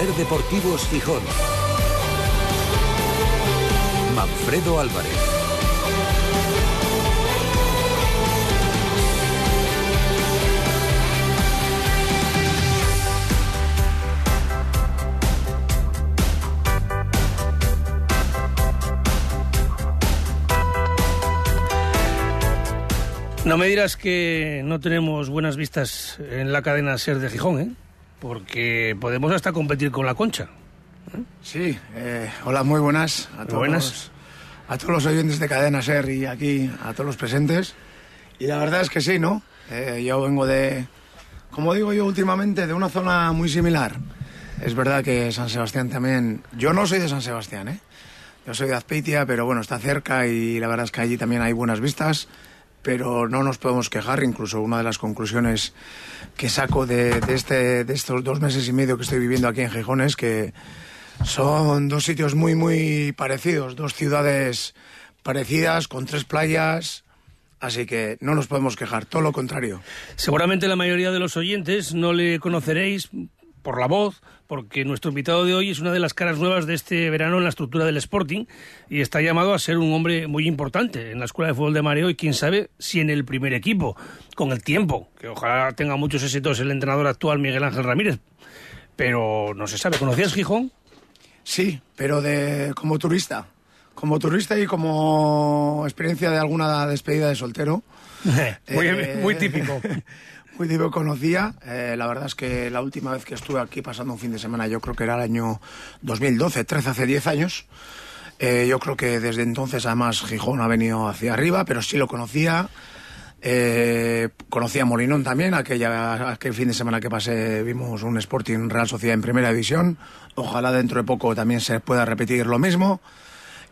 Ser Deportivos Gijón. Manfredo Álvarez. No me dirás que no tenemos buenas vistas en la cadena Ser de Gijón, ¿eh? Porque podemos hasta competir con la Concha. Sí, eh, hola, muy buenas a todos, buenas. a todos los oyentes de Cadena Ser y aquí a todos los presentes. Y la verdad es que sí, ¿no? Eh, yo vengo de, como digo yo últimamente, de una zona muy similar. Es verdad que San Sebastián también... Yo no soy de San Sebastián, ¿eh? Yo soy de Azpeitia, pero bueno, está cerca y la verdad es que allí también hay buenas vistas pero no nos podemos quejar. Incluso una de las conclusiones que saco de, este, de estos dos meses y medio que estoy viviendo aquí en Gijón es que son dos sitios muy, muy parecidos, dos ciudades parecidas, con tres playas. Así que no nos podemos quejar, todo lo contrario. Seguramente la mayoría de los oyentes no le conoceréis por la voz, porque nuestro invitado de hoy es una de las caras nuevas de este verano en la estructura del Sporting y está llamado a ser un hombre muy importante en la Escuela de Fútbol de Mareo y quién sabe si en el primer equipo, con el tiempo, que ojalá tenga muchos éxitos el entrenador actual Miguel Ángel Ramírez, pero no se sabe. ¿Conocías Gijón? Sí, pero de como turista. Como turista y como experiencia de alguna despedida de soltero. muy, eh, muy típico. típico conocía. Eh, la verdad es que la última vez que estuve aquí pasando un fin de semana, yo creo que era el año 2012, 13, hace 10 años. Eh, yo creo que desde entonces, además, Gijón ha venido hacia arriba, pero sí lo conocía. Eh, conocía a Molinón también, aquella, aquel fin de semana que pasé vimos un Sporting Real Sociedad en primera división. Ojalá dentro de poco también se pueda repetir lo mismo.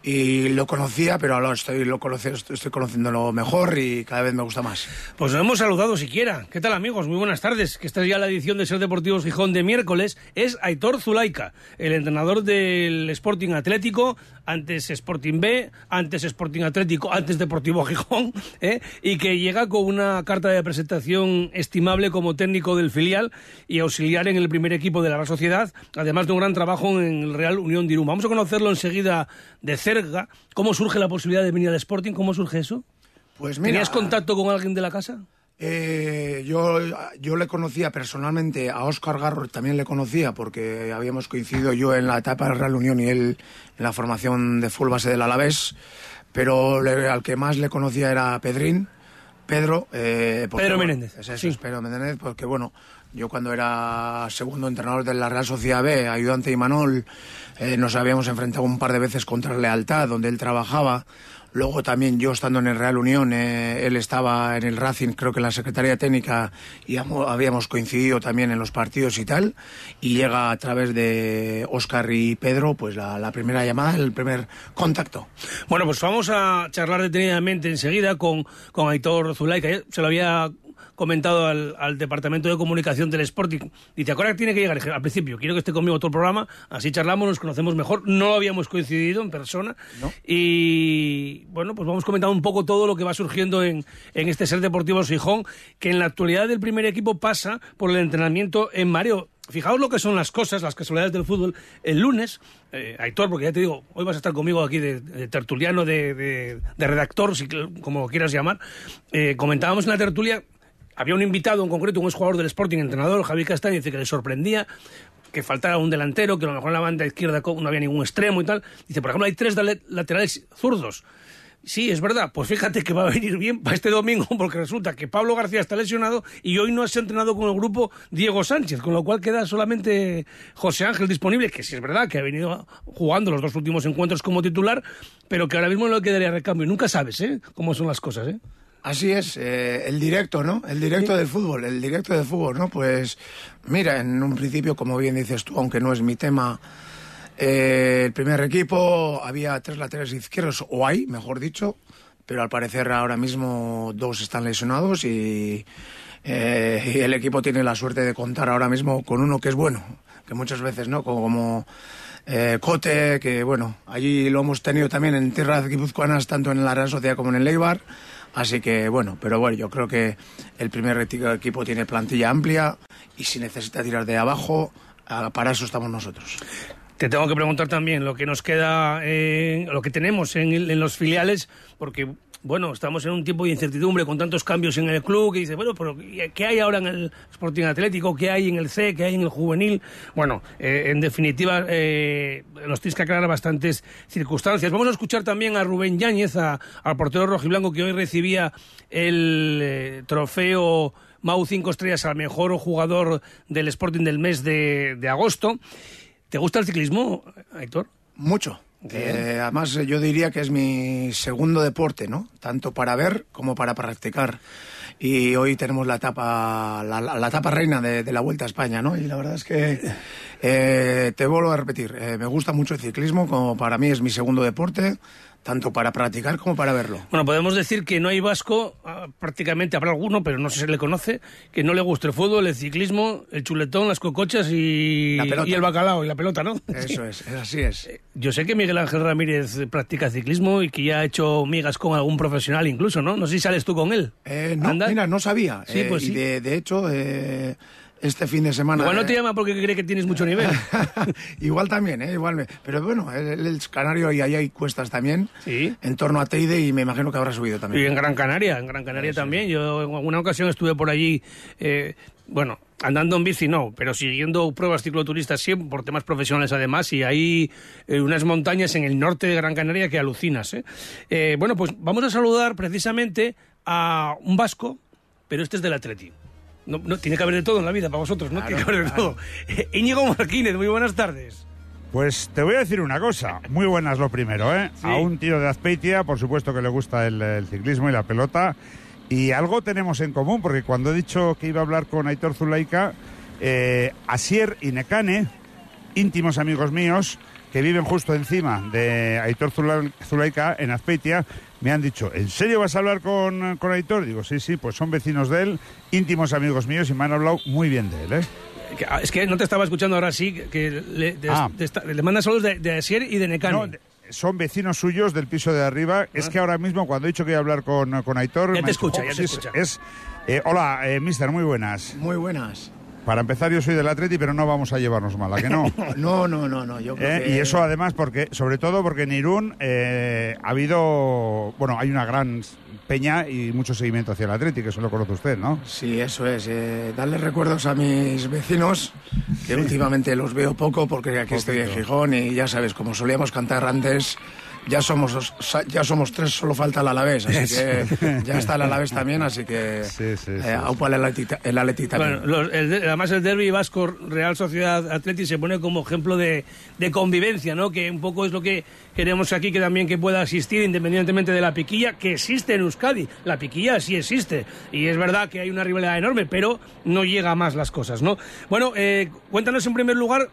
Y lo conocía, pero ahora estoy, lo conoce, estoy conociéndolo mejor y cada vez me gusta más. Pues nos hemos saludado siquiera. ¿Qué tal amigos? Muy buenas tardes. Que esta es ya la edición de Ser Deportivos Gijón de miércoles. Es Aitor Zulaika, el entrenador del Sporting Atlético, antes Sporting B, antes Sporting Atlético, antes Deportivo Gijón, ¿eh? y que llega con una carta de presentación estimable como técnico del filial y auxiliar en el primer equipo de la Real Sociedad, además de un gran trabajo en el Real Unión de Irún. Vamos a conocerlo enseguida de cerca. ¿Cómo surge la posibilidad de venir al Sporting? ¿Cómo surge eso? Pues mira, ¿Tenías contacto con alguien de la casa? Eh, yo, yo le conocía personalmente a Óscar Garro, también le conocía porque habíamos coincidido yo en la etapa del Real Unión y él en la formación de full base del Alavés, pero le, al que más le conocía era Pedrín, Pedro. Eh, porque, Pedro bueno, Menéndez. Es eso, Sí. es Pedro Menéndez, porque bueno, yo cuando era segundo entrenador de la Real Sociedad B, ayudante de Imanol, eh, nos habíamos enfrentado un par de veces contra Lealtad, donde él trabajaba. Luego también yo estando en el Real Unión, eh, él estaba en el Racing, creo que en la Secretaría Técnica, y amo- habíamos coincidido también en los partidos y tal. Y llega a través de Óscar y Pedro, pues la, la primera llamada, el primer contacto. Bueno, pues vamos a charlar detenidamente enseguida con, con Aitor Zulaika. Se lo había comentado al, al Departamento de Comunicación del Sporting. Dice, ahora tiene que llegar. Al principio, quiero que esté conmigo todo el programa, así charlamos, nos conocemos mejor. No habíamos coincidido en persona. No. Y bueno, pues vamos comentando un poco todo lo que va surgiendo en, en este Ser Deportivo Gijón, que en la actualidad del primer equipo pasa por el entrenamiento en Mareo. Fijaos lo que son las cosas, las casualidades del fútbol. El lunes, eh, Aitor, porque ya te digo, hoy vas a estar conmigo aquí de, de tertuliano, de, de- de redactor, si, como quieras llamar. Eh, comentábamos en la tertulia, había un invitado en concreto, un exjugador del Sporting, entrenador, Javi Castaño, dice que le sorprendía que faltara un delantero, que a lo mejor en la banda izquierda no había ningún extremo y tal. Dice, por ejemplo, hay tres laterales zurdos. Sí, es verdad. Pues fíjate que va a venir bien para este domingo, porque resulta que Pablo García está lesionado y hoy no has entrenado con el grupo Diego Sánchez, con lo cual queda solamente José Ángel disponible, que sí es verdad que ha venido jugando los dos últimos encuentros como titular, pero que ahora mismo no le quedaría recambio. Nunca sabes, ¿eh? Cómo son las cosas, ¿eh? Así es, eh, el directo, ¿no? El directo del fútbol, el directo del fútbol, ¿no? Pues mira, en un principio, como bien dices tú, aunque no es mi tema, eh, el primer equipo había tres laterales izquierdos, o hay, mejor dicho, pero al parecer ahora mismo dos están lesionados y, eh, y el equipo tiene la suerte de contar ahora mismo con uno que es bueno, que muchas veces, ¿no? Como, eh, Cote, que bueno, allí lo hemos tenido también en tierras guipuzcoanas, tanto en la Real Sociedad como en el Leibar. Así que bueno, pero bueno, yo creo que el primer equipo tiene plantilla amplia y si necesita tirar de abajo, para eso estamos nosotros. Te tengo que preguntar también lo que nos queda, eh, lo que tenemos en, en los filiales, porque bueno, estamos en un tiempo de incertidumbre con tantos cambios en el club que dice, bueno, pero ¿qué hay ahora en el Sporting Atlético? ¿Qué hay en el C? ¿Qué hay en el juvenil? Bueno, eh, en definitiva, eh, nos tienes que aclarar bastantes circunstancias. Vamos a escuchar también a Rubén Yáñez, a, al portero rojiblanco que hoy recibía el eh, trofeo Mau 5 estrellas al mejor jugador del Sporting del mes de, de agosto. ¿Te gusta el ciclismo, Héctor? Mucho. Eh, además, yo diría que es mi segundo deporte, ¿no? Tanto para ver como para practicar. Y hoy tenemos la etapa, la, la etapa reina de, de, la Vuelta a España, ¿no? Y la verdad es que eh, te vuelvo a repetir, eh, me gusta mucho el ciclismo, como para mí es mi segundo deporte tanto para practicar como para verlo. Bueno, podemos decir que no hay vasco, ah, prácticamente habrá alguno, pero no sé si le conoce, que no le guste el fútbol, el ciclismo, el chuletón, las cocochas y, y el bacalao y la pelota, ¿no? Eso es, así es. Eh, yo sé que Miguel Ángel Ramírez practica ciclismo y que ya ha hecho migas con algún profesional incluso, ¿no? No sé si sales tú con él. Eh, no, mira, no sabía. Sí, pues eh, sí. Y de, de hecho... Eh este fin de semana. Igual no te llama porque cree que tienes mucho nivel. igual también, ¿eh? Igual me... Pero bueno, el, el Canario y ahí hay cuestas también. Sí. En torno a Teide y me imagino que habrá subido también. Y en Gran Canaria, en Gran Canaria sí, también. Sí. Yo en alguna ocasión estuve por allí, eh, bueno, andando en bici no, pero siguiendo pruebas cicloturistas siempre, por temas profesionales además, y hay eh, unas montañas en el norte de Gran Canaria que alucinas. ¿eh? Eh, bueno, pues vamos a saludar precisamente a un vasco, pero este es del Atleti. No, no, tiene que haber de todo en la vida para vosotros, ¿no? Claro, tiene que haber de claro. todo. Íñigo Martínez, muy buenas tardes. Pues te voy a decir una cosa, muy buenas lo primero, ¿eh? Sí. A un tío de Azpeitia, por supuesto que le gusta el, el, ciclismo y la pelota, y algo tenemos en común, porque cuando he dicho que iba a hablar con Aitor Zulaika, eh, Asier y Necane, íntimos amigos míos, que viven justo encima de Aitor Zulaika en Azpeitia, me han dicho, ¿en serio vas a hablar con, con Aitor? Digo, sí, sí, pues son vecinos de él, íntimos amigos míos y me han hablado muy bien de él, ¿eh? Es que no te estaba escuchando ahora sí, que le, de, Ah. de le de, de Asier y de Necane. No, son vecinos suyos del piso de arriba. Es que ahora mismo, cuando he dicho que iba a hablar con, con Aitor... Ah. Ya me te escucha, "Oh, ya te sí, es- escucha". Es, eh, hola, eh, mister, muy buenas. Muy buenas. Para empezar, yo soy del Atleti, pero no vamos a llevarnos mal, ¿a que no? No, no, no, no. Yo creo ¿Eh? que... Y eso además, porque sobre todo porque en Irún eh, ha habido, bueno, hay una gran peña y mucho seguimiento hacia el Atleti, que eso lo conoce usted, ¿no? Sí, eso es. Eh, darle recuerdos a mis vecinos, que últimamente los veo poco porque aquí estoy en. Gijón y ya sabes, como solíamos cantar antes, ya somos dos- ya somos tres, solo falta el Alavés, así que ya está el Alavés también, así que Sí, sí, eh, sí, aupa el Atleti, el Atleti también. Bueno, los- el de- además el derby vasco Real Sociedad Atleti se pone como ejemplo de, de convivencia, ¿no? Que un poco es lo que queremos aquí que también que pueda existir independientemente de la piquilla que existe en Euskadi. La piquilla sí existe y es verdad que hay una rivalidad enorme, pero no llega a más las cosas, ¿no? Bueno, eh, cuéntanos en primer lugar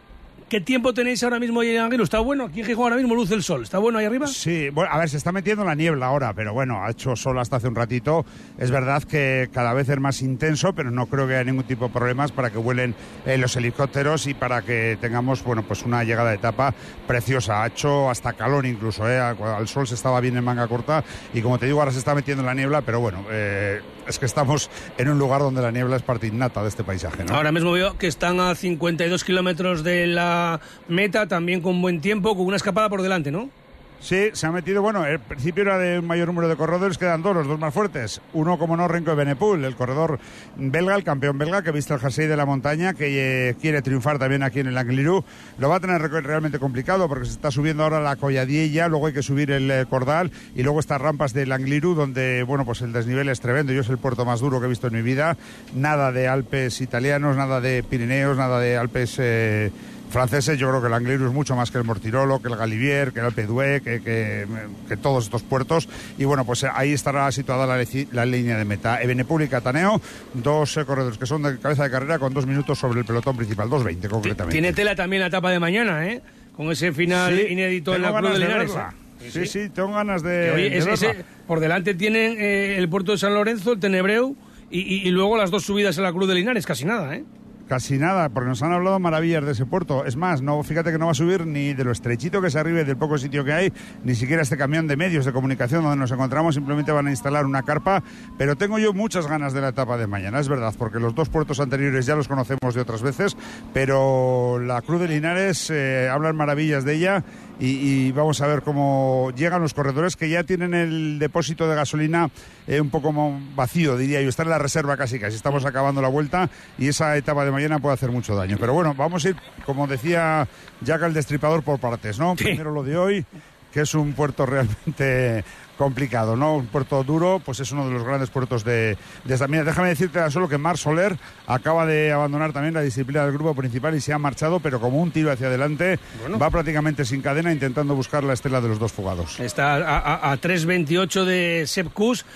qué tiempo tenéis ahora mismo ahí en Anguilo. ¿Está bueno? Aquí en Gijón ahora mismo luce el sol. ¿Está bueno ahí arriba? Sí, bueno, a ver, se está metiendo la niebla ahora, pero bueno, ha hecho sol hasta hace un ratito. Es verdad que cada vez es más intenso, pero no creo que haya ningún tipo de problemas para que vuelen eh, los helicópteros y para que tengamos, bueno, pues una llegada de etapa preciosa. Ha hecho hasta calor incluso, ¿eh? Al sol se estaba bien en manga corta y como te digo, ahora se está metiendo la niebla, pero bueno, eh, es que estamos en un lugar donde la niebla es parte innata de este paisaje, ¿no? Ahora mismo veo que están a 52 kilómetros de la meta, también con buen tiempo, con una escapada por delante, ¿no? Sí, se ha metido, bueno, el principio era de un mayor número de corredores, quedan dos, los dos más fuertes. Uno, como no, Renko de Benepul, el corredor belga, el campeón belga, que viste el jersey de la montaña, que eh, quiere triunfar también aquí en el Anglirú. Lo va a tener re- realmente complicado porque se está subiendo ahora la Colladiella, luego hay que subir el eh, Cordal y luego estas rampas del Anglirú, donde, bueno, pues el desnivel es tremendo. Yo es el puerto más duro que he visto en mi vida. Nada de Alpes italianos, nada de Pirineos, nada de Alpes... eh, franceses, yo creo que el Angliru es mucho más que el Mortirolo, que el Galivier, que el Alpe d'Huez, que, que, que todos estos puertos. Y bueno, pues eh, ahí estará situada la, línea de meta. Ebenepul Cataneo, dos eh, corredores que son de cabeza de carrera con dos minutos sobre el pelotón principal, 2.20 concretamente. Tiene tela también la etapa de mañana, ¿eh? Con ese final Sí, inédito en la Cruz de Linares. ¿eh? Sí, sí, tengo ganas de, Que, oye, de ese- por delante tienen eh, el puerto de San Lorenzo, el Tenebreu y, y- y luego las dos subidas en la Cruz de Linares, casi nada, ¿eh? Casi nada, porque nos han hablado maravillas de ese puerto. Es más, no, fíjate que no va a subir ni de lo estrechito que se arriba y del poco sitio que hay, ni siquiera este camión de medios de comunicación donde nos encontramos, simplemente van a instalar una carpa, pero tengo yo muchas ganas de la etapa de mañana, es verdad, porque los dos puertos anteriores ya los conocemos de otras veces, pero la Cruz de Linares eh, hablan maravillas de ella y, vamos a ver cómo llegan los corredores que ya tienen el depósito de gasolina eh, un poco vacío, diría yo, está en la reserva casi casi, estamos acabando la vuelta y esa etapa de mañana puede hacer mucho daño. Pero bueno, vamos a ir, como decía Jack el Destripador, por partes, ¿no? Primero lo de hoy, que es un puerto realmente complicado, ¿no? Un puerto duro, pues es uno de los grandes puertos de, esta. Mira, déjame decirte solo que Mar Soler acaba de abandonar también la disciplina del grupo principal y se ha marchado, pero como un tiro hacia adelante, va prácticamente sin cadena intentando buscar la estela de los dos fugados. Está a, a, 3.28 de Sepkus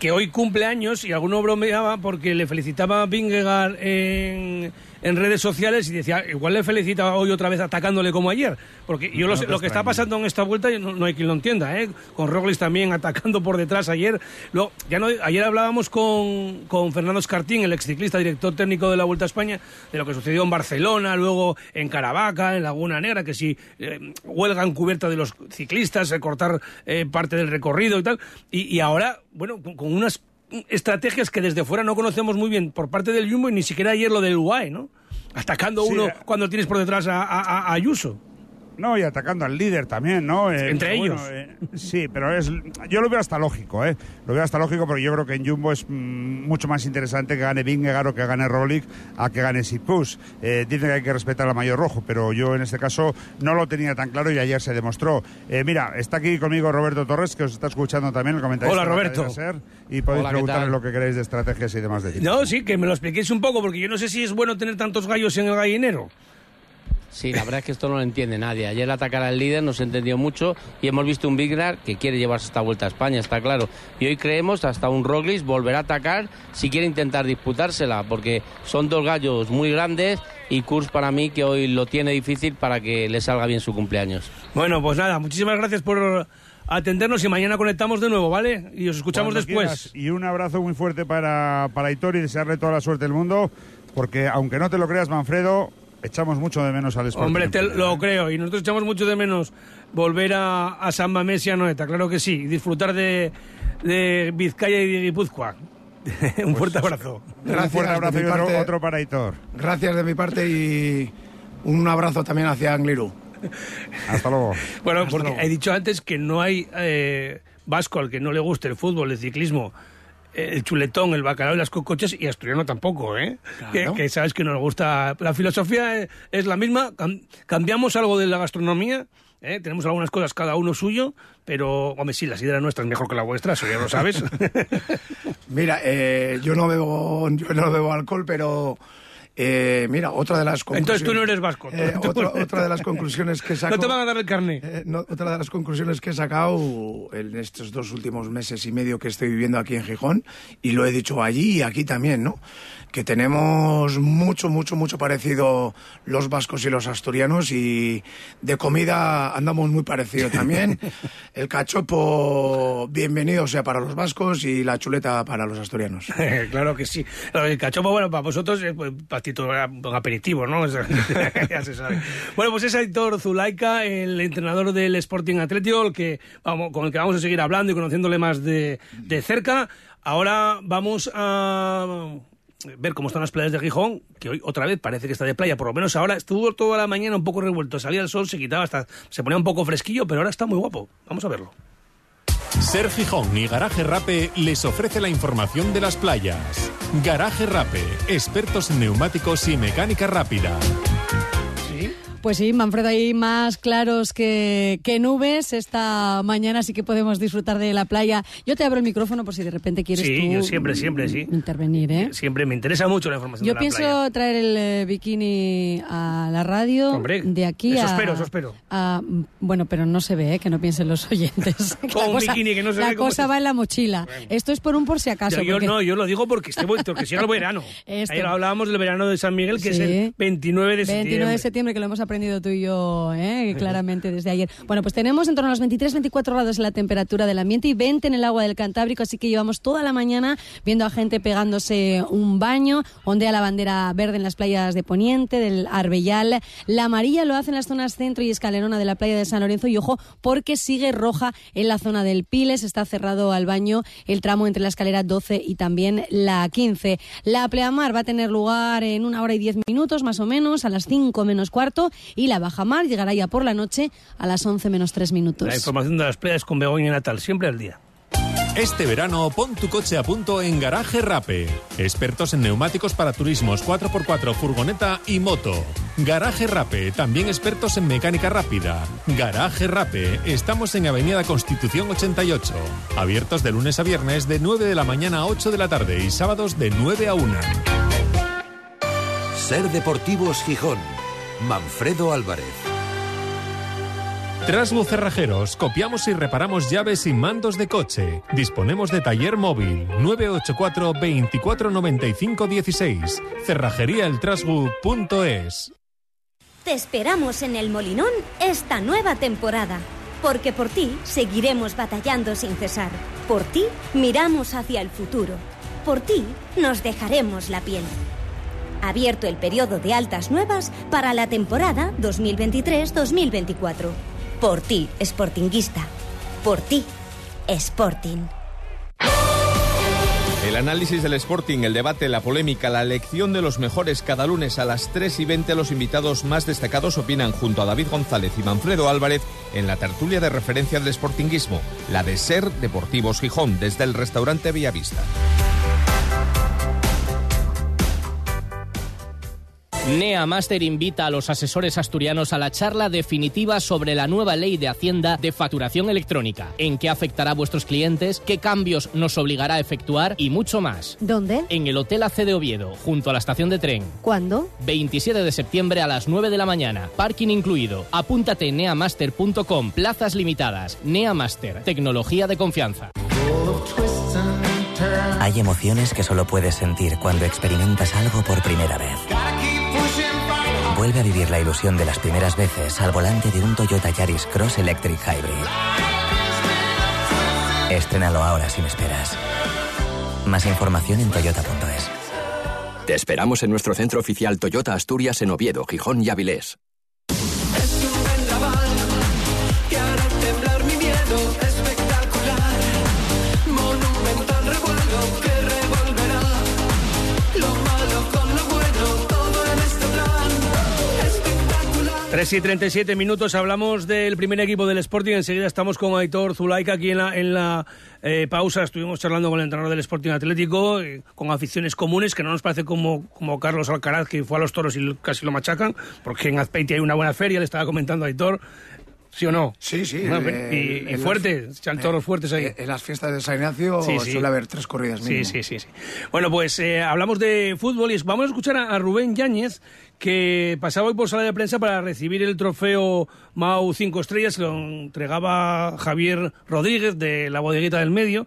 que hoy cumple años y alguno bromeaba porque le felicitaba a Vingegaard en en redes sociales y decía, igual le felicita hoy otra vez atacándole como ayer. Porque yo lo, que está pasando en esta vuelta no, hay quien lo entienda, ¿eh? Con Roglic también atacando por detrás ayer. Luego, ya no, ayer hablábamos con, con Fernando Escartín, el exciclista, director técnico de la Vuelta a España, de lo que sucedió en Barcelona, luego en Caravaca, en Laguna Negra, que si eh, huelgan cubierta de los ciclistas, cortar eh, parte del recorrido y tal. Y, ahora, bueno, con unas estrategias que desde fuera no conocemos muy bien por parte del Jumbo y ni siquiera ayer lo del UAE, ¿no? Atacando uno eh. cuando tienes por detrás a Ayuso. No, y atacando al líder también, ¿no? Eh, Entre ellos. Eh, sí, pero es, yo lo veo hasta lógico, ¿eh? Lo veo hasta lógico porque yo creo que en Jumbo es mm, mucho más interesante que gane Vingegaard o que gane Rolik a que gane Sipus. Eh, dicen que hay que respetar al mayor rojo, pero yo en este caso no lo tenía tan claro y ayer se demostró. mira, está aquí conmigo Roberto Torres, que os está escuchando también el comentario. Hola, Roberto. y podéis preguntarle lo que queréis de estrategias y demás de No, sí, que me lo expliquéis un poco, porque yo no sé si es bueno tener tantos gallos en el gallinero. Sí, la verdad es que esto no lo entiende nadie. Ayer atacar al líder nos entendió mucho y hemos visto un Bignar que quiere llevarse esta vuelta a España, está claro. Y hoy creemos hasta un Roglic volverá a atacar si quiere intentar disputársela, porque son dos gallos muy grandes y Kurs para mí que hoy lo tiene difícil para que le salga bien su cumpleaños. Bueno, pues nada, muchísimas gracias por atendernos y mañana conectamos de nuevo, ¿vale? Y os escuchamos después. Y un abrazo muy fuerte para, para Hitor y desearle toda la suerte del mundo, porque aunque no te lo creas, Manfredo, echamos mucho de menos al Sporting. Hombre, te lo creo. Y nosotros echamos mucho de menos volver a, a San Mamés y a Noeta, claro que sí. disfrutar de, de Vizcaya y de Guipúzcoa. un fuerte pues, abrazo. Gracias un fuerte abrazo y otro, otro, para Hitor. Gracias de mi parte y un abrazo también hacia Angliru. Hasta luego. bueno, porque he dicho antes que no hay eh, vasco al que no le guste el fútbol, el ciclismo el chuletón, el bacalao y las cocochas y asturiano tampoco, ¿eh? Que, sabes que nos gusta. La filosofía es la misma, cambiamos algo de la gastronomía, ¿eh? tenemos algunas cosas cada uno suyo, pero, hombre, sí, la sidra nuestra es mejor que la vuestra, eso ya lo sabes. Mira, eh, yo no bebo, yo no bebo alcohol, pero eh, mira, otra de las conclusiones... Entonces tú no eres vasco. Eh, otra, de las conclusiones que he sacado... No te van a dar el carné. Eh, otra de las conclusiones que he sacado en estos dos últimos meses y medio que estoy viviendo aquí en Gijón, y lo he dicho allí y aquí también, ¿no? Que tenemos mucho, mucho, mucho parecido los vascos y los asturianos y de comida andamos muy parecido también. el cachopo, bienvenido sea para los vascos y la chuleta para los asturianos. claro que sí. El cachopo, bueno, para vosotros... Pues, un aperitivo, ¿no? ya se sabe. Bueno, pues es Héctor Zulaika, el entrenador del Sporting Atlético, que, vamos, con el que vamos a seguir hablando y conociéndole más de, de cerca. Ahora vamos a ver cómo están las playas de Gijón, que hoy otra vez parece que está de playa, por lo menos ahora estuvo toda la mañana un poco revuelto, salía el sol, se quitaba hasta, se ponía un poco fresquillo, pero ahora está muy guapo. Vamos a verlo. Ser Gijón y Garaje Rape les ofrece la información de las playas. Garaje Rape, expertos en neumáticos y mecánica rápida. Pues sí, Manfredo, hay más claros que, nubes. Esta mañana sí que podemos disfrutar de la playa. Yo te abro el micrófono por si de repente quieres sí, yo siempre, siempre, sí. intervenir. ¿eh? Siempre me interesa mucho la información Yo de la pienso traer el eh, bikini a la radio. Hombre, de aquí eso a, espero, eso espero. bueno, pero no se ve, ¿eh? que no piensen los oyentes. Con un bikini que no se la ve. La cosa va en la mochila. Esto es por un por si acaso. Yo, no, yo lo digo porque, esté, porque si el verano. Ayer hablábamos del verano de San Miguel, que es el 29 de septiembre. 29 de septiembre, que lo hemos aprendido tú y yo, ¿eh? claramente desde ayer. Bueno, pues tenemos en torno a los 23-24 grados la temperatura del ambiente y 20 en el agua del Cantábrico, así que llevamos toda la mañana viendo a gente pegándose un baño, ondea la bandera verde en las playas de Poniente, del Arbellal, la amarilla lo hace en las zonas centro y escalerona de la playa de San Lorenzo y ojo, porque sigue roja en la zona del Piles, está cerrado al baño el tramo entre la escalera 12 y también la 15. La pleamar va a tener lugar en una hora y diez minutos más o menos, a las 5 menos cuarto, y la bajamar llegará ya por la noche a las 11 menos tres minutos. La información de las playas con Begoña Natal, siempre al día. Este verano pon tu coche a punto en Garaje Rape. Expertos en neumáticos para turismos 4x4, furgoneta y moto. Garaje Rape, también expertos en mecánica rápida. Garaje Rape, estamos en Avenida Constitución 88. Abiertos de lunes a viernes de 9 de la mañana a 8 de la tarde y sábados de 9 a 1. Ser Deportivos Gijón. Manfredo Álvarez. Trasgu Cerrajeros, copiamos y reparamos llaves y mandos de coche. Disponemos de taller móvil 984 24 95 16. Cerrajeríaeltrasgu.es. Te esperamos en el Molinón esta nueva temporada, porque por ti seguiremos batallando sin cesar. Por ti miramos hacia el futuro. Por ti nos dejaremos la piel. Abierto el periodo de altas nuevas para la temporada 2023-2024. Por ti, Sportinguista. Por ti, Sporting. El análisis del Sporting, el debate, la polémica, la elección de los mejores cada lunes a las 3 y 20 los invitados más destacados opinan junto a David González y Manfredo Álvarez en la tertulia de referencia del Sportinguismo, la de Ser Deportivos Gijón, desde el restaurante Villavista. NEA Master invita a los asesores asturianos a la charla definitiva sobre la nueva ley de Hacienda de facturación electrónica, en qué afectará a vuestros clientes, qué cambios nos obligará a efectuar y mucho más. ¿Dónde? En el Hotel AC de Oviedo, junto a la estación de tren. ¿Cuándo? 27 de septiembre a las 9 de la mañana. Parking incluido. Apúntate en neamaster.com. Plazas limitadas. NEA Master. Tecnología de confianza. Hay emociones que solo puedes sentir cuando experimentas algo por primera vez. Vuelve a vivir la ilusión de las primeras veces al volante de un Toyota Yaris Cross Electric Hybrid. Estrénalo ahora sin esperas. Más información en toyota.es. Te esperamos en nuestro centro oficial Toyota Asturias en Oviedo, Gijón y Avilés. 3 y 37 minutos, hablamos del primer equipo del Sporting. Enseguida estamos con Aitor Zulaika aquí en la, en la eh, pausa. Estuvimos charlando con el entrenador del Sporting Atlético, eh, con aficiones comunes, que no nos parece como, como Carlos Alcaraz, que fue a los toros y casi lo machacan, porque en Azpeiti hay una buena feria, le estaba comentando a Aitor. ¿Sí o no? Sí, sí. Bueno, eh, y, y en fuerte, las- echan toros fuertes ahí. eh, En las fiestas de San Ignacio Sí, sí. suele haber tres corridas Sí, mínimo. sí, sí, sí. Bueno, pues eh, hablamos de fútbol y vamos a escuchar a, a Rubén Yáñez, que pasaba hoy por sala de prensa para recibir el trofeo Mau 5 Estrellas, lo entregaba Javier Rodríguez de la bodeguita del medio.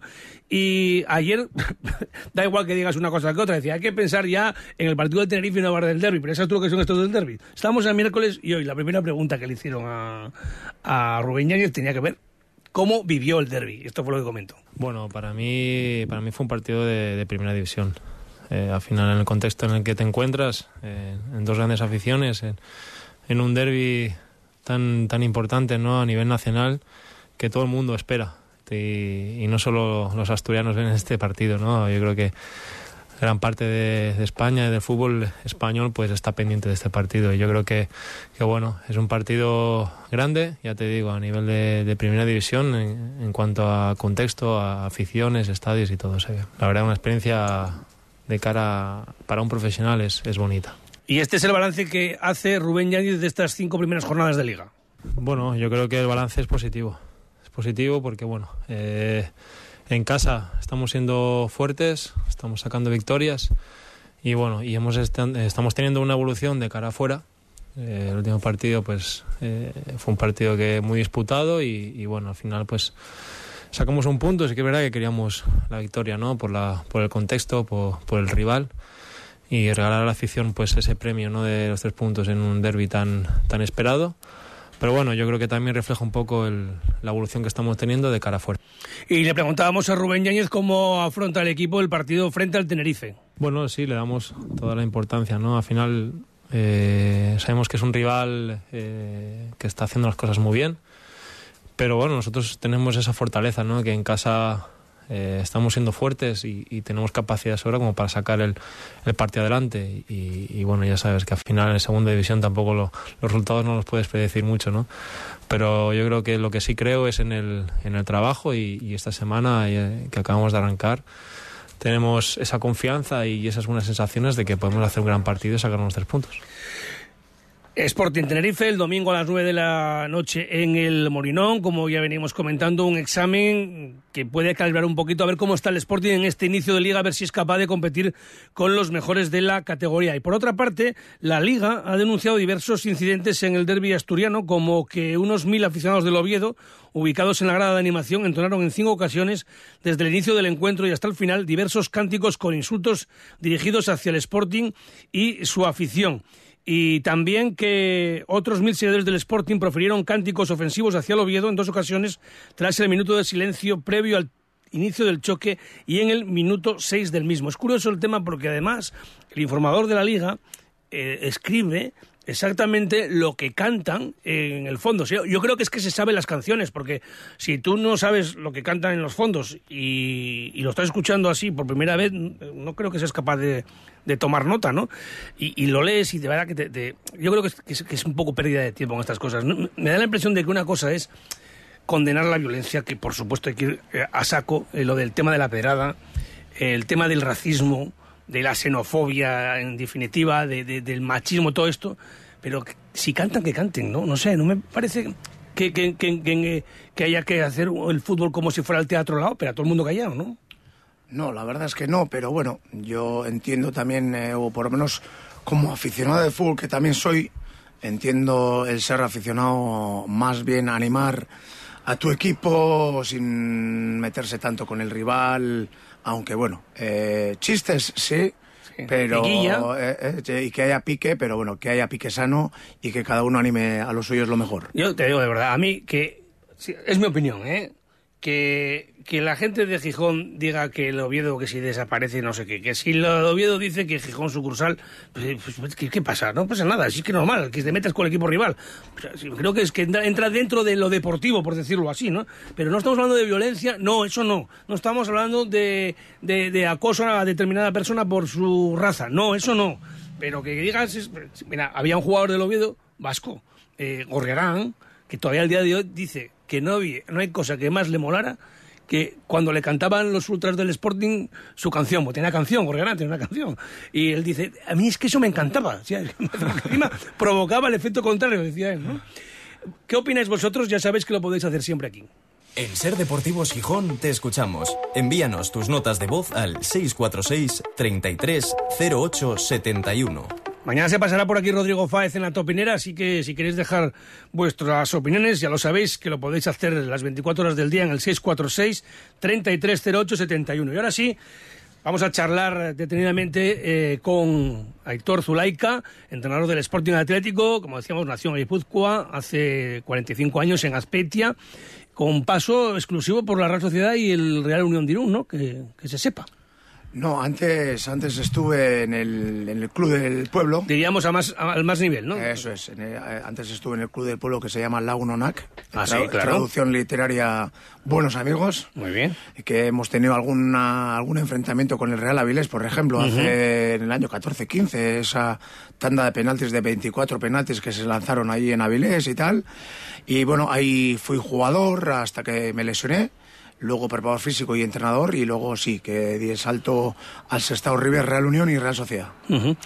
Y ayer, da igual que digas una cosa que otra, decía, hay que pensar ya en el partido del Tenerife y hablar del derby, pero ¿sabes tú lo que son estos del derby? Estamos el miércoles y hoy la primera pregunta que le hicieron a, a Rubén Yáñez tenía que ver cómo vivió el derby. Esto fue lo que comentó. Bueno, para mí, para mí fue un partido de, de primera división. Eh, al final, en el contexto en el que te encuentras, eh, en dos grandes aficiones, en, en un derby tan, tan importante ¿no? a nivel nacional que todo el mundo espera. Y, y no solo los asturianos ven este partido, ¿no? Yo creo que gran parte de, de España y del fútbol español pues está pendiente de este partido y yo creo que, que bueno es un partido grande ya te digo a nivel de, de primera división en, en cuanto a contexto a aficiones estadios y todo eso la verdad una experiencia de cara para un profesional es, es bonita Y este es el balance que hace Rubén Yáñez de estas cinco primeras jornadas de liga. Bueno, yo creo que el balance es positivo. Positivo porque, bueno, eh, en casa estamos siendo fuertes, estamos sacando victorias y, bueno, y hemos estamos teniendo una evolución de cara afuera. Eh, el último partido, pues, eh, fue un partido que muy disputado y, y, bueno, al final, pues, sacamos un punto. Sí que es verdad que queríamos la victoria, ¿no? Por, la, por el contexto, por, por el rival. y regalar a la afición pues ese premio ¿no? de los tres puntos en un derby tan, tan esperado. Pero bueno, yo creo que también refleja un poco el- la evolución que estamos teniendo de cara afuera. Y le preguntábamos a Rubén Yáñez cómo afronta el equipo el partido frente al Tenerife. Bueno, sí, le damos toda la importancia, ¿no? Al final eh, sabemos que es un rival eh, que está haciendo las cosas muy bien, pero bueno, nosotros tenemos esa fortaleza, ¿no? Que en casa eh, estamos siendo fuertes y, tenemos capacidad sobra como para sacar el, partido adelante. Y, y bueno, ya sabes que al final en segunda división tampoco lo- los resultados no los puedes predecir mucho, ¿no? Pero yo creo que lo que sí creo es en el, en el trabajo y, esta semana eh, que acabamos de arrancar tenemos esa confianza y esas buenas sensaciones de que podemos hacer un gran partido y sacarnos tres puntos. Sporting Tenerife, el domingo a las 9 de la noche en el Morinón, como ya venimos comentando, un examen que puede calibrar un poquito a ver cómo está el Sporting en este inicio de liga, a ver si es capaz de competir con los mejores de la categoría. Y por otra parte, la liga ha denunciado diversos incidentes en el derby asturiano, como que unos mil aficionados del Oviedo, ubicados en la grada de animación, entonaron en cinco ocasiones, desde el inicio del encuentro y hasta el final, diversos cánticos con insultos dirigidos hacia el Sporting y su afición y también que otros mil seguidores del Sporting profirieron cánticos ofensivos hacia el Oviedo en dos ocasiones tras el minuto de silencio previo al inicio del choque y en el minuto 6 del mismo. Es curioso el tema porque además el informador de la liga eh, escribe exactamente lo que cantan en el fondo. Yo creo que es que se saben las canciones, porque si tú no sabes lo que cantan en los fondos y, y lo estás escuchando así por primera vez, no creo que seas capaz de, de tomar nota, ¿no? Y, lo lees y de verdad que te, te- yo creo que es, que es- un poco pérdida de tiempo en estas cosas. Me da la impresión de que una cosa es condenar la violencia, que por supuesto hay que ir eh, a saco, eh, lo del tema de la pedrada, el tema del racismo, de la xenofobia, en definitiva, de- de- del machismo, todo esto, pero si cantan, que canten, ¿no? No sé, no me parece que, que, que- que- que haya que hacer el fútbol como si fuera el teatro la ópera, todo el mundo callado, ¿no? No, la verdad es que no, pero bueno, yo entiendo también, eh, o por lo menos como aficionado de fútbol que también soy, entiendo el ser aficionado más bien a animar a tu equipo sin meterse tanto con el rival, aunque bueno, eh, chistes sí, pero eh, eh, y que haya pique, pero bueno, que haya pique sano y que cada uno anime a los suyos lo mejor. Yo te digo de verdad, a mí que sí, es mi opinión, ¿eh? Que, que la gente de Gijón diga que el Oviedo que si desaparece no sé qué, que si el Oviedo dice que Gijón sucursal, pues, pues, ¿qué, qué pasa? No pasa nada, es que normal, que te metas con el equipo rival. Creo que es que entra, dentro de lo deportivo, por decirlo así, ¿no? Pero no estamos hablando de violencia, no, eso no. No estamos hablando de, de, acoso a determinada persona por su raza, no, eso no. Pero que digas, es- mira, había un jugador del Oviedo, vasco, eh, que todavía al día de hoy dice que no, no hay cosa que más le molara que cuando le cantaban los ultras del Sporting su canción, porque tenía canción, Gorriarán tenía una canción, y él dice, a mí es que eso me encantaba, o sea, provocaba el efecto contrario, decía él, ¿no? ¿Qué opináis vosotros? Ya sabéis que lo podéis hacer siempre aquí. En Ser Deportivos Gijón te escuchamos. Envíanos tus notas de voz al 646 33 08 71. Mañana se pasará por aquí Rodrigo Fáez en la topinera, así que si queréis dejar vuestras opiniones, ya lo sabéis, que lo podéis hacer las 24 horas del día en el 646-3308-71. Y ahora sí, vamos a charlar detenidamente eh, con Aitor Zulaika, entrenador del Sporting Atlético, como decíamos, nació en Guipúzcoa hace 45 años en Azpeitia, con paso exclusivo por la Real Sociedad y el Real Unión de Irún, ¿no? Que, que se sepa. No, antes, antes estuve en el, en el Club del Pueblo. Diríamos a más, al más nivel, ¿no? Eso es. en el- eh, antes estuve en el Club del Pueblo que se llama Lagunonac. Ah, sí, claro. Traducción literaria Buenos Amigos. Muy bien. Que hemos tenido alguna, algún enfrentamiento con el Real Avilés, por ejemplo, hace en el año 14-15, esa tanda de penaltis de 24 penaltis que se lanzaron ahí en Avilés y tal. Y bueno, ahí fui jugador hasta que me lesioné. Luego preparador físico y entrenador, y luego sí, que di el salto al Sestao River, Real Unión y Real Sociedad. El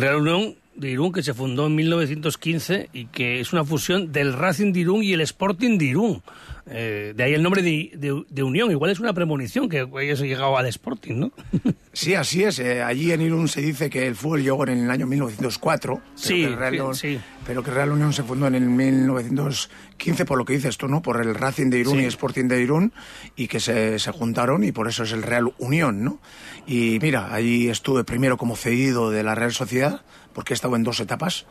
Real Unión de Irún, que se fundó en 1915 y que es una fusión del Racing de Irún y el Sporting de Irún. Eh, de ahí el nombre de, de- de Unión. Igual es una premonición que hayas llegado al Sporting, ¿no? Sí, así es. Eh, allí en Irún se dice que el fútbol llegó en el año 1904. pero Sí, que el Real sí, Unión- sí. Pero que Real Unión se fundó en el 1915, por lo que dices tú, ¿no? Por el Racing de Irún Sí. y Sporting de Irún, y que se, se juntaron, y por eso es el Real Unión, ¿no? Y mira, allí estuve primero como cedido de la Real Sociedad, porque he estado en dos etapas.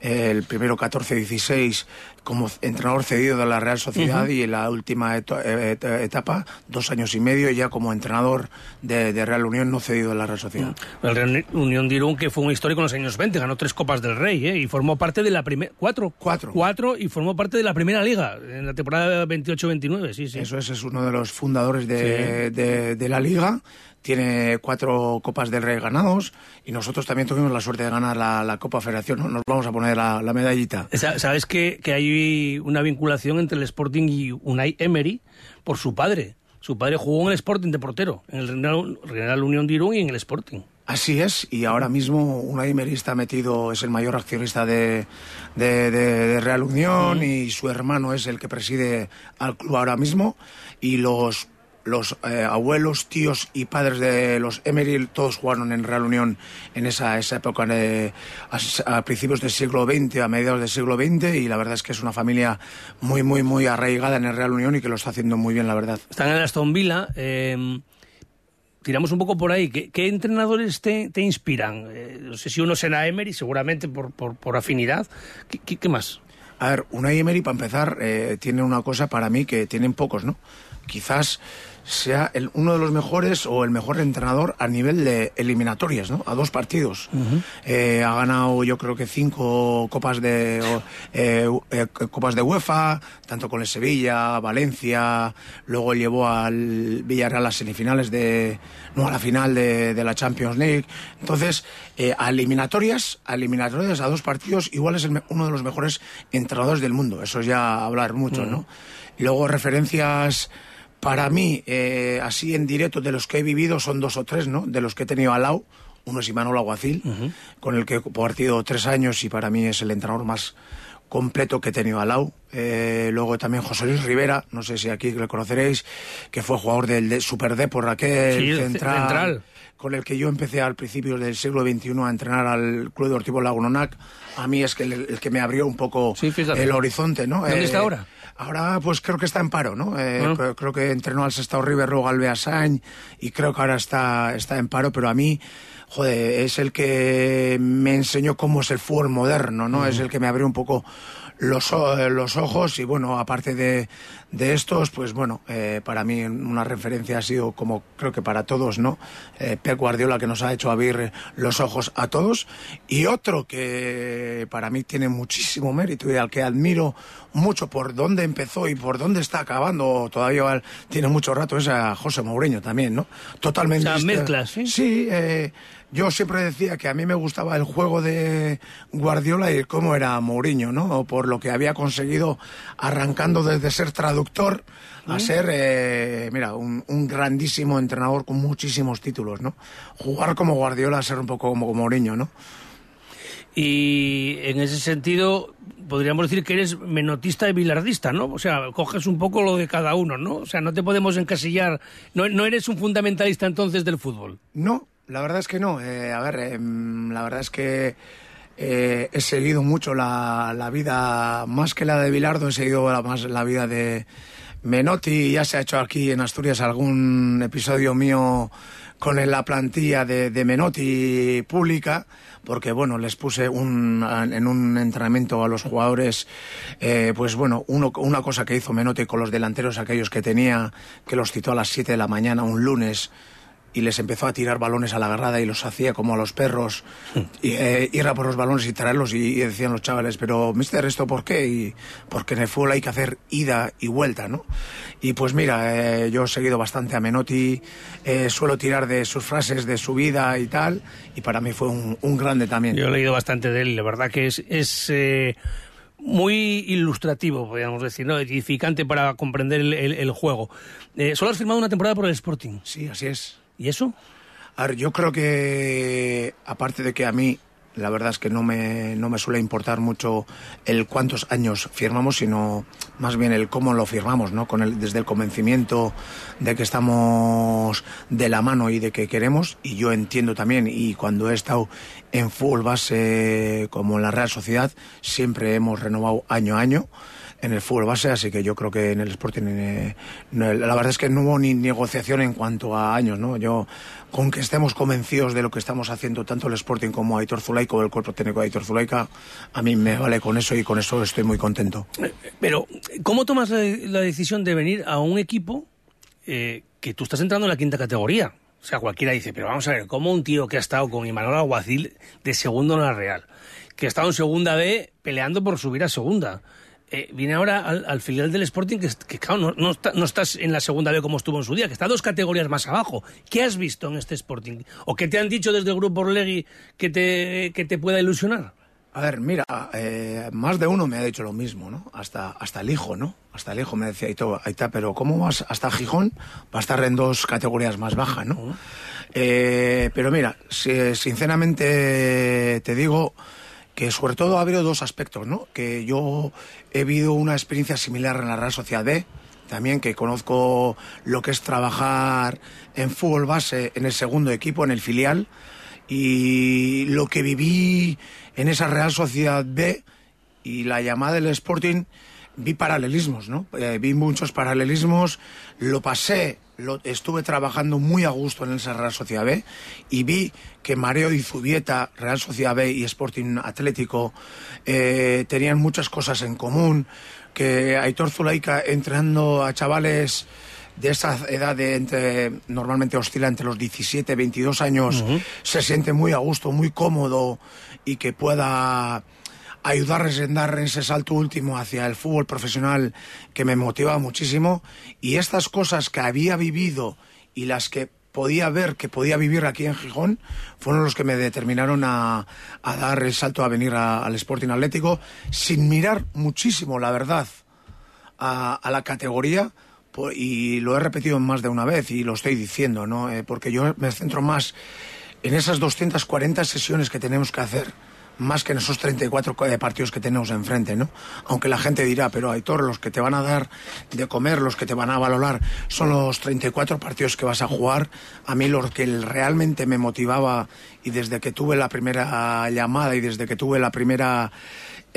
El primero 14-16 como entrenador cedido de la Real Sociedad Ujú. y en la última eto- eh, et- etapa, dos años y medio, ya como entrenador de, de Real Unión no cedido de la Real Sociedad. El Real Unión de Irún, que fue un histórico en los años 20, ganó tres Copas del Rey, ¿eh? Y formó parte de la primera... ¿Cuatro? Cuatro. Cuatro, y formó parte de la primera liga, en la temporada 28-29, sí, sí. Eso es, es uno de los fundadores de, de- de la liga. Tiene cuatro Copas del Rey ganados y nosotros también tuvimos la suerte de ganar la, la Copa Federación. ¿no? Nos vamos a poner la, la medallita. Sa- ¿Sabes que, que hay una vinculación entre el Sporting y Unai Emery por su padre? Su padre jugó en el Sporting de portero, en el Real, Real Unión de Irún y en el Sporting. Así es, y ahora mismo Unai Emery está metido, es el mayor accionista de, de- de- de Real Unión y su hermano es el que preside al club ahora mismo y los los eh, abuelos, tíos y padres de los Emery todos jugaron en Real Unión en esa, esa época de, a, a principios del siglo XX, a mediados del siglo XX y la verdad es que es una familia muy, muy, muy arraigada en el Real Unión y que lo está haciendo muy bien, la verdad. Están en Aston Villa. eh, tiramos un poco por ahí. ¿Qué, qué entrenadores te, te inspiran? Eh, no sé si uno será Emery, seguramente por, por, por afinidad. ¿Qué, qué- qué más? A ver, Unai Emery, para empezar, tiene una cosa para mí que tienen pocos, ¿no? Quizás sea el- uno de los mejores o el mejor entrenador a nivel de eliminatorias, ¿no? A dos partidos. Eh, ha ganado, yo creo que cinco copas de eh, eh, copas de UEFA, tanto con el Sevilla, Valencia, luego llevó al Villarreal a las semifinales de, no a la final de, de la Champions League. Entonces, eh, a eliminatorias, a eliminatorias a dos partidos, igual es el uno de los mejores entrenadores del mundo. Eso es ya hablar mucho, ¿no? Y luego referencias para mí, eh, así en directo, de los que he vivido, son dos o tres, ¿no? De los que he tenido al lado. Uno es Imanol Aguacil, con el que he compartido tres años y para mí es el entrenador más completo que he tenido al lado. Eh, luego también José Luis Rivera, no sé si aquí le conoceréis, que fue jugador del de Super Depor, aquel Sí, el ce- central, central. con el que yo empecé al principio del siglo XXI a entrenar al Club Deportivo Lagunonac. A mí es que el, el que me abrió un poco el horizonte, ¿no? ¿Dónde está ahora? Ahora, pues creo que está en paro, ¿no? Eh, Ah. creo, creo que entrenó al Sestao River, luego al Beasain, y creo que ahora está, está en paro, pero a mí, joder, es el que me enseñó cómo es el fútbol moderno, ¿no? Es el que me abrió un poco los, eh, los ojos y bueno, aparte de, de estos, pues bueno, eh, para mí una referencia ha sido como creo que para todos, ¿no? Eh, Pep Guardiola que nos ha hecho abrir los ojos a todos y otro que para mí tiene muchísimo mérito y al que admiro mucho por dónde empezó y por dónde está acabando, todavía tiene mucho rato, es a José Mourinho también, ¿no? Totalmente. O sea, mezclas, ¿sí? Sí, eh, yo siempre decía que a mí me gustaba el juego de Guardiola y cómo era Mourinho, ¿no? Por lo que había conseguido arrancando desde ser traductor a ser, eh, mira, un, un grandísimo entrenador con muchísimos títulos, ¿no? Jugar como Guardiola, ser un poco como Mourinho, ¿no? Y en ese sentido, podríamos decir que eres menotista y bilardista, ¿no? O sea, coges un poco lo de cada uno, ¿no? O sea, no te podemos encasillar. No, no eres un fundamentalista entonces del fútbol. No, la verdad es que no. Eh, a ver, em, la verdad es que eh, he seguido mucho la, la vida, más que la de Bilardo, he seguido la, más la vida de Menotti. Ya se ha hecho aquí en Asturias algún episodio mío con la plantilla de, de Menotti pública, porque bueno, les puse un, en un entrenamiento a los jugadores, eh, pues bueno, uno, una cosa que hizo Menotti con los delanteros, aquellos que tenía, que los citó a las 7 de la mañana un lunes, y les empezó a tirar balones a la agarrada y los hacía como a los perros, y, eh, ir a por los balones y traerlos y, y decían los chavales, pero mister, ¿esto por qué? Y porque en el fútbol hay que hacer ida y vuelta, ¿no? Y pues mira, eh, yo he seguido bastante a Menotti, eh, suelo tirar de sus frases, de su vida y tal, y para mí fue un, un grande también. Yo he leído bastante de él, la verdad que es, es eh, muy ilustrativo, podríamos decir, ¿no? Edificante para comprender el, el- el juego. Eh, solo has firmado una temporada por el Sporting. Sí, así es. ¿Y eso? A ver, yo creo que, aparte de que a mí La verdad es que no me, no me suele importar mucho el cuántos años firmamos, sino más bien el cómo lo firmamos, ¿no? Con el, desde el convencimiento de que estamos de la mano y de que queremos. Y yo entiendo también, y cuando he estado en fútbol base como en la Real Sociedad, siempre hemos renovado año a año en el fútbol base, así que yo creo que en el Sporting eh, no- la verdad es que no hubo ni negociación en cuanto a años, ¿no? Yo con que estemos convencidos de lo que estamos haciendo tanto el Sporting como Aitor Zulaika o el cuerpo técnico de Aitor Zulaika, a mí me vale con eso y con eso estoy muy contento. Pero, ¿cómo tomas la, decisión de venir a un equipo eh, que tú estás entrando en la quinta categoría? O sea, cualquiera dice, pero vamos a ver, ¿cómo un tío que ha estado con Imanol Alguacil de segundo en la Real, que ha estado en segunda B peleando por subir a segunda, eh, viene ahora al, al filial del Sporting que, que claro, no, no está- no estás en la segunda B como estuvo en su día, que está dos categorías más abajo. ¿Qué has visto en este Sporting? ¿O qué te han dicho desde el grupo Orlegui que te, que te pueda ilusionar? A ver, mira, eh, más de uno me ha dicho lo mismo, ¿no? Hasta, hasta el hijo, ¿no? Hasta el hijo me decía, ahí está, pero ¿cómo vas hasta Gijón? Va a estar en dos categorías más bajas, ¿no? Eh, pero mira, si- sinceramente te digo que sobre todo ha habido dos aspectos, ¿no? Que yo he vivido una experiencia similar en la Real Sociedad B, también que conozco lo que es trabajar en fútbol base en el segundo equipo, en el filial, y lo que viví en esa Real Sociedad B y la llamada del Sporting, vi paralelismos, ¿no? Eh, vi muchos paralelismos, lo pasé, lo, estuve trabajando muy a gusto en esa Real Sociedad B y vi que Mareo y Zubieta, Real Sociedad B y Sporting Atlético eh, tenían muchas cosas en común, que Aitor Zulaika entrenando a chavales de esa edad de entre normalmente oscila entre los 17 y 22 años se siente muy a gusto, muy cómodo y que pueda ayudarles en dar ese salto último hacia el fútbol profesional que me motiva muchísimo y estas cosas que había vivido y las que podía ver que podía vivir aquí en Gijón fueron los que me determinaron a, a dar el salto a venir al Sporting Atlético sin mirar muchísimo la verdad a, la categoría po- y lo he repetido más de una vez y lo estoy diciendo, ¿no? Eh, porque yo me centro más en esas 240 sesiones que tenemos que hacer, más que en esos 34 co- eh, partidos que tenemos enfrente, ¿no? Aunque la gente dirá, pero Aitor, los que te van a dar de comer, los que te van a valorar, son los 34 partidos que vas a jugar. A mí lo que realmente me motivaba y desde que tuve la primera llamada y desde que tuve la primera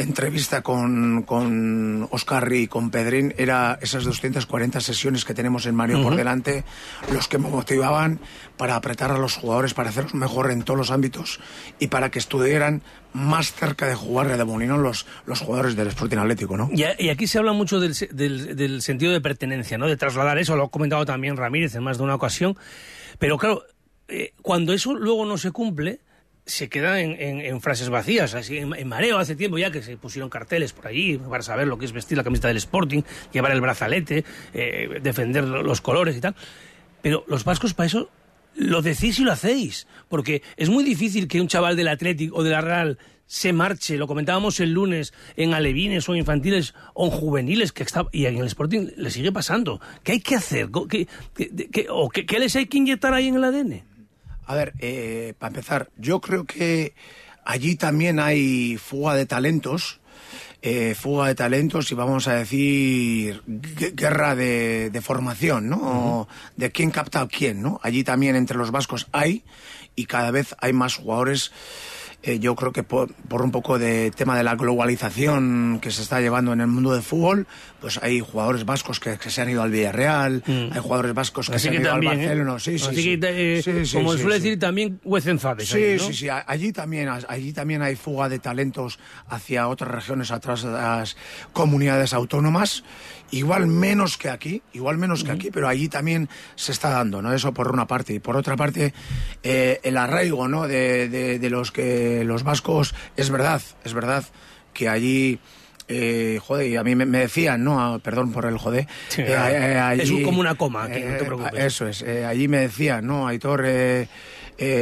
entrevista con, con Oscar y con Pedrín era esas 240 sesiones que tenemos en Mario por Ujú. delante, los que me motivaban para apretar a los jugadores, para hacerlos mejor en todos los ámbitos y para que estuvieran más cerca de jugar de Molinón los, los jugadores del Sporting Atlético, ¿no? Y, aquí se habla mucho del, del- del sentido de pertenencia, ¿no? De trasladar eso, lo ha comentado también Ramírez en más de una ocasión. Pero claro, eh, cuando eso luego no se cumple, se queda en, frases vacías. Así, en, mareo hace tiempo ya que se pusieron carteles por allí para saber lo que es vestir la camiseta del Sporting, llevar el brazalete, eh, defender lo- los colores y tal. Pero los vascos para eso lo decís y lo hacéis. Porque es muy difícil que un chaval del Atlético o de la Real se marche, lo comentábamos el lunes en alevines o infantiles o en juveniles, que está, y en el Sporting le sigue pasando. ¿Qué hay que hacer? ¿Qué, qué- qué- o qué les hay que inyectar ahí en el ADN? A ver, eh, para empezar, yo creo que allí también hay fuga de talentos, eh, fuga de talentos y vamos a decir gue- guerra de, de formación, ¿no? De quién capta a quién, ¿no? Allí también entre los vascos hay y cada vez hay más jugadores. Eh, yo creo que por, por un poco de tema de la globalización que se está llevando en el mundo del fútbol, pues hay jugadores vascos que, que se han ido al Villarreal, hay jugadores vascos que Así se han que ido también, al ¿eh? Barcelona. Sí, sí, Así sí. que, eh, Sí, sí, como suele decir, también huecenfades. Sí, ahí, ¿no? sí, sí. a- Allí también, allí también hay fuga de talentos hacia otras regiones, atrás de las comunidades autónomas. Igual menos que aquí, igual menos que aquí, pero allí también se está dando, ¿no? Eso por una parte. Y por otra parte, eh, el arraigo, ¿no? De, de- de los que los vascos, es verdad, es verdad que allí. Eh, joder, y a mí me, me decían, ¿no? Perdón por el joder. Sí, eh, eh, allí- es como una coma aquí, no te eh, preocupes. Eso es, eh, allí me decían, ¿no? Aitor,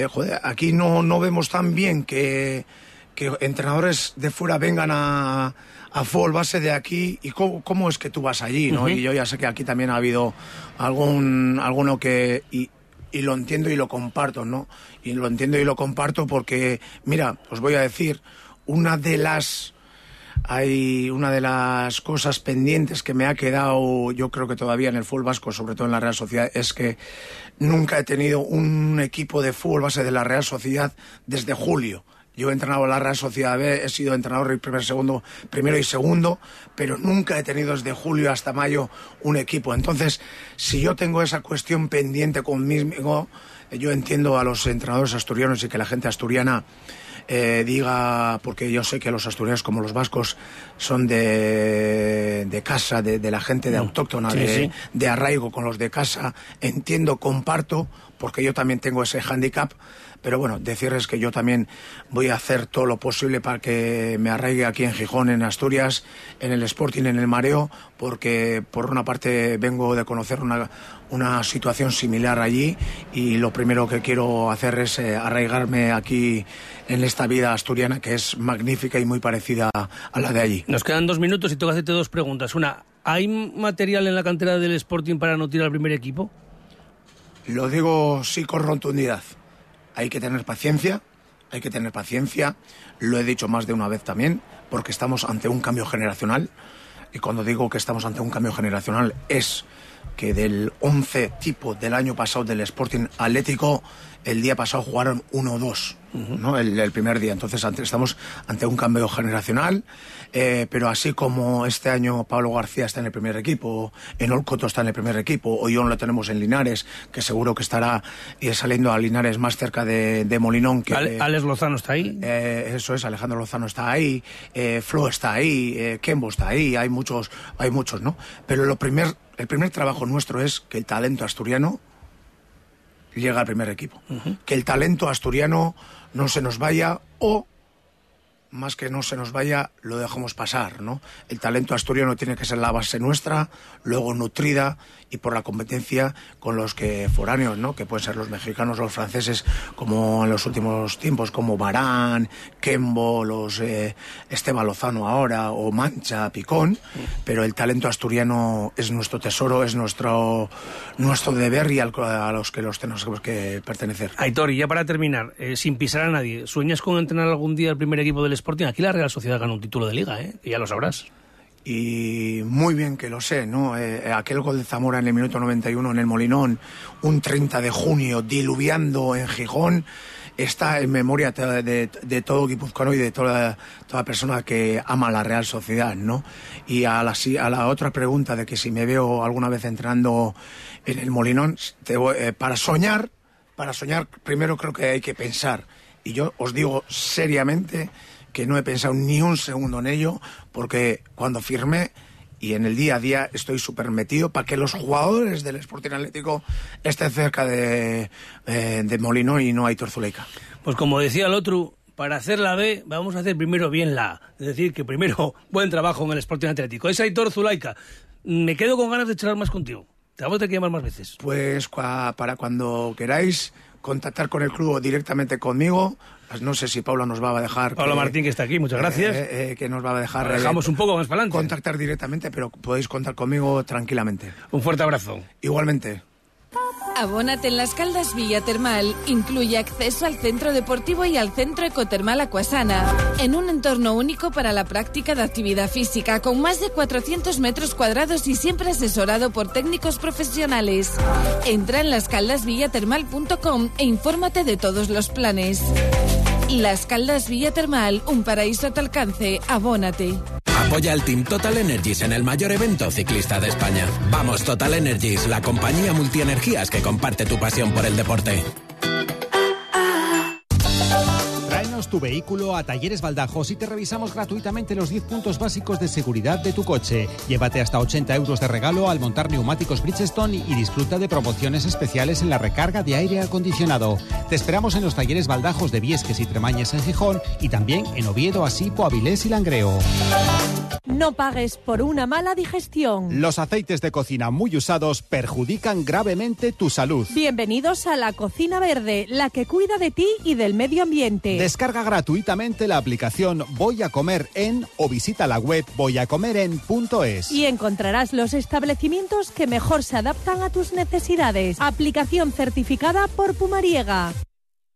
joder, aquí no, no vemos tan bien que, que entrenadores de fuera vengan a, a fútbol base de aquí y cómo, cómo es que tú vas allí, ¿no? Y yo ya sé que aquí también ha habido algún alguno que y y lo entiendo y lo comparto, ¿no? Y lo entiendo y lo comparto porque, mira, os voy a decir, una de las hay una de las cosas pendientes que me ha quedado, yo creo que todavía en el fútbol vasco, sobre todo en la Real Sociedad, es que nunca he tenido un equipo de fútbol base de la Real Sociedad desde julio. Yo he entrenado en la Real Sociedad B, he sido entrenador y primer, segundo, primero y segundo, pero nunca he tenido desde julio hasta mayo un equipo. Entonces, si yo tengo esa cuestión pendiente conmigo, yo entiendo a los entrenadores asturianos y que la gente asturiana eh, diga, porque yo sé que los asturianos como los vascos son de, de casa, de, de la gente de autóctona, Sí, de, sí. de arraigo con los de casa, entiendo, comparto, porque yo también tengo ese hándicap, pero bueno, decirles que yo también voy a hacer todo lo posible para que me arraigue aquí en Gijón, en Asturias, en el Sporting, en el Mareo, porque por una parte vengo de conocer una, una situación similar allí y lo primero que quiero hacer es eh, arraigarme aquí en esta vida asturiana que es magnífica y muy parecida a la de allí. Nos quedan dos minutos y tengo que hacerte dos preguntas. Una, ¿hay material en la cantera del Sporting para no tirar al primer equipo? Lo digo sí con rotundidad. Hay que tener paciencia, hay que tener paciencia. Lo he dicho más de una vez también, porque estamos ante un cambio generacional. Y cuando digo que estamos ante un cambio generacional es que del 11 tipo del año pasado del Sporting Atlético, el día pasado jugaron uno o El, el primer día. Entonces ante- estamos ante un cambio generacional, eh, pero así como este año Pablo García está en el primer equipo, Enol Coto está en el primer equipo, John lo tenemos en Linares, que seguro que estará eh, saliendo a Linares más cerca de, de Molinón que... Ale- Alex Lozano está ahí. Eh, eso es, Alejandro Lozano está ahí, eh, Flo está ahí, Kembo está ahí, hay muchos, hay muchos, ¿no? Pero lo primer, el primer trabajo nuestro es que el talento asturiano llegue al primer equipo. Que el talento asturiano no se nos vaya o más que no se nos vaya, lo dejamos pasar, ¿no? El talento asturiano tiene que ser la base nuestra, luego nutrida y por la competencia con los que foráneos, ¿no? Que pueden ser los mexicanos, los franceses, como en los últimos tiempos, como Barán, Kembo, los eh, Esteban Lozano ahora, o Mancha, Picón, pero el talento asturiano es nuestro tesoro, es nuestro, nuestro deber y al- a los que los tenemos que pertenecer. Aitor, y ya para terminar, eh, sin pisar a nadie, ¿sueñas con entrenar algún día el primer equipo del Sporting? Aquí la Real Sociedad gana un título de liga, ¿eh? Y ya lo sabrás. Y muy bien que lo sé, ¿no? Eh, aquel gol de Zamora en el minuto 91 en el Molinón, un 30 de junio, diluviando en Gijón, está en memoria de, todo guipuzcoano y de toda, toda persona que ama la Real Sociedad, ¿no? Y a la, a la otra pregunta de que si me veo alguna vez entrando en el Molinón, te voy- eh, para soñar, para soñar primero creo que hay que pensar. Y yo os digo seriamente que no he pensado ni un segundo en ello, porque cuando firmé y en el día a día estoy súper metido para que los jugadores del Sporting Atlético estén cerca de, eh, de Molino y no hay Zuleika. Pues como decía el otro, para hacer la B vamos a hacer primero bien la A. Es decir, que primero buen trabajo en el Sporting Atlético. Es Aitor Zulaika. Me quedo con ganas de charlar más contigo. Te vamos a tener que llamar más veces. Pues para cuando queráis contactar con el club o directamente conmigo, no sé si Paula nos va a dejar... Pablo Martín, que está aquí, muchas gracias. eh, eh, que nos va a dejar... Dejamos un poco más para adelante. Contactar directamente, pero podéis contar conmigo tranquilamente. Un fuerte abrazo. Igualmente. Abónate en las Caldas Villa Termal. Incluye acceso al centro deportivo y al centro ecotermal Acuasana. En un entorno único para la práctica de actividad física, con más de 400 metros cuadrados y siempre asesorado por técnicos profesionales. Entra en lascaldasvillatermal.com e infórmate de todos los planes. Las Caldas Villa Termal, un paraíso a tu alcance. Abónate. Apoya al Team Total Energies en el mayor evento ciclista de España. Vamos Total Energies, la compañía multienergías que comparte tu pasión por el deporte. Tu vehículo a Talleres Baldajos y te revisamos gratuitamente los 10 puntos básicos de seguridad de tu coche. Llévate hasta 80 euros de regalo al montar neumáticos Bridgestone y disfruta de promociones especiales en la recarga de aire acondicionado. Te esperamos en los Talleres Baldajos de Viesques y Tremañes en Gijón y también en Oviedo, Asipo, Avilés y Langreo. No pagues por una mala digestión. Los aceites de cocina muy usados perjudican gravemente tu salud. Bienvenidos a la Cocina Verde, la que cuida de ti y del medio ambiente. Descarga Gratuitamente la aplicación Voy a comer en o visita la web voyacomeren.es. Y encontrarás los establecimientos que mejor se adaptan a tus necesidades. Aplicación certificada por Pumariega.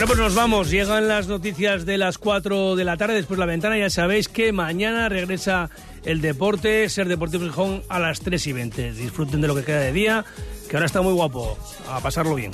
Bueno, pues nos vamos. Llegan las noticias de las 4 de la tarde. Después la ventana. Ya sabéis que mañana regresa el deporte, Ser Deportivo Gijón, a las 3 y 20. Disfruten de lo que queda de día, que ahora está muy guapo. A pasarlo bien.